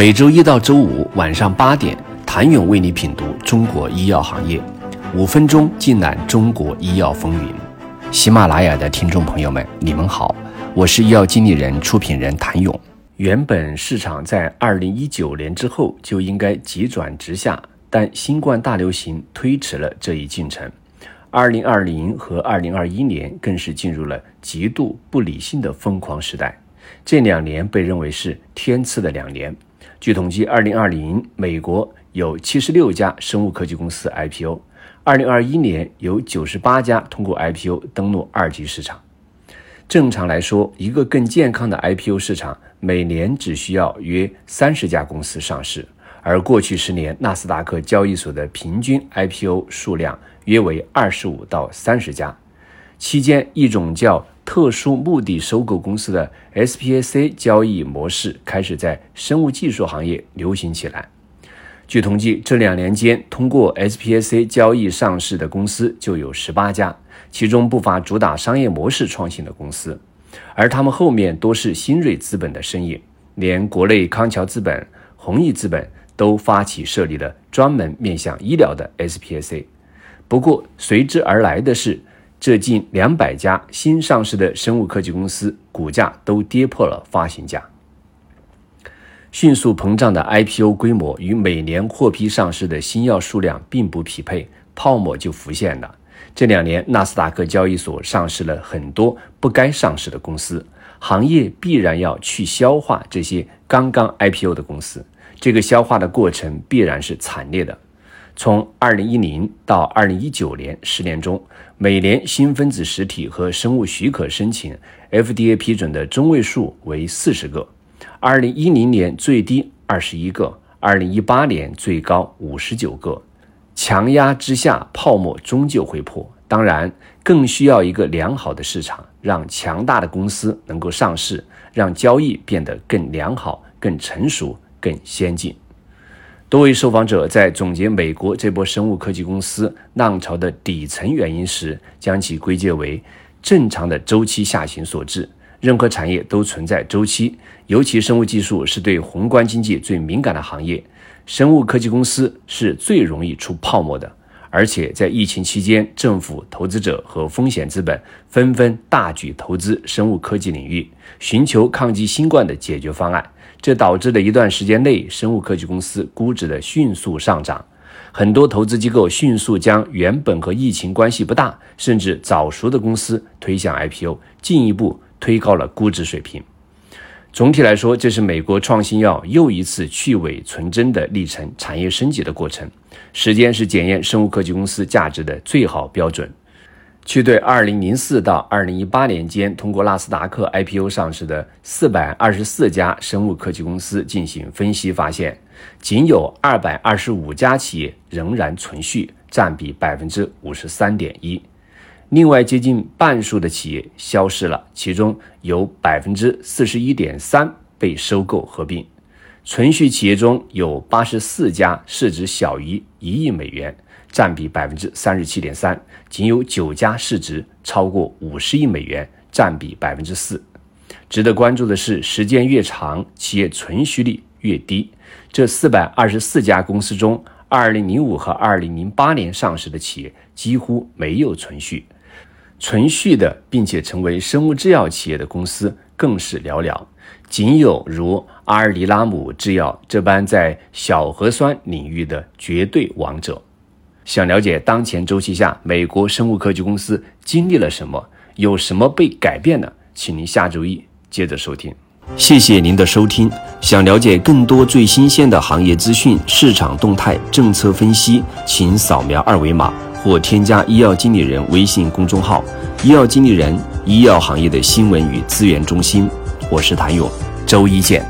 每周一到周五晚上八点，谭勇为你品读中国医药行业，五分钟尽览中国医药风云。喜马拉雅的听众朋友们，你们好，我是医药经理人、出品人谭勇。原本市场在二零一九年之后就应该急转直下，但新冠大流行推迟了这一进程。二零二零和二零二一年更是进入了极度不理性的疯狂时代。这两年被认为是天赐的两年。据统计，二零二零美国有七十六家生物科技公司 IPO，二零二一年有九十八家通过 IPO 登陆二级市场。正常来说，一个更健康的 IPO 市场每年只需要约三十家公司上市，而过去十年纳斯达克交易所的平均 IPO 数量。约为二十五到三十家，期间一种叫特殊目的收购公司的 SPAC 交易模式开始在生物技术行业流行起来。据统计，这两年间通过 SPAC 交易上市的公司就有十八家，其中不乏主打商业模式创新的公司，而他们后面多是新锐资本的身影，连国内康桥资本、弘毅资本都发起设立了专门面向医疗的 SPAC。不过，随之而来的是，这近两百家新上市的生物科技公司股价都跌破了发行价。迅速膨胀的 IPO 规模与每年获批上市的新药数量并不匹配，泡沫就浮现了。这两年，纳斯达克交易所上市了很多不该上市的公司，行业必然要去消化这些刚刚 IPO 的公司，这个消化的过程必然是惨烈的。从二零一零到二零一九年十年中，每年新分子实体和生物许可申请 FDA 批准的中位数为四十个，二零一零年最低二十一个，二零一八年最高五十九个。强压之下，泡沫终究会破。当然，更需要一个良好的市场，让强大的公司能够上市，让交易变得更良好、更成熟、更先进。多位受访者在总结美国这波生物科技公司浪潮的底层原因时，将其归结为正常的周期下行所致。任何产业都存在周期，尤其生物技术是对宏观经济最敏感的行业，生物科技公司是最容易出泡沫的。而且在疫情期间，政府、投资者和风险资本纷纷大举投资生物科技领域，寻求抗击新冠的解决方案。这导致了一段时间内生物科技公司估值的迅速上涨，很多投资机构迅速将原本和疫情关系不大甚至早熟的公司推向 IPO，进一步推高了估值水平。总体来说，这是美国创新药又一次去伪存真的历程，产业升级的过程。时间是检验生物科技公司价值的最好标准。去对2004到2018年间通过纳斯达克 IPO 上市的424家生物科技公司进行分析，发现仅有225家企业仍然存续，占比53.1%。另外接近半数的企业消失了，其中有41.3%被收购合并。存续企业中有84家市值小于一亿美元。占比百分之三十七点三，仅有九家市值超过五十亿美元，占比百分之四。值得关注的是，时间越长，企业存续率越低。这四百二十四家公司中，二零零五和二零零八年上市的企业几乎没有存续，存续的并且成为生物制药企业的公司更是寥寥，仅有如阿尔迪拉姆制药这般在小核酸领域的绝对王者。想了解当前周期下美国生物科技公司经历了什么，有什么被改变的，请您下周一接着收听。谢谢您的收听。想了解更多最新鲜的行业资讯、市场动态、政策分析，请扫描二维码或添加医药经理人微信公众号“医药经理人”医药行业的新闻与资源中心。我是谭勇，周一见。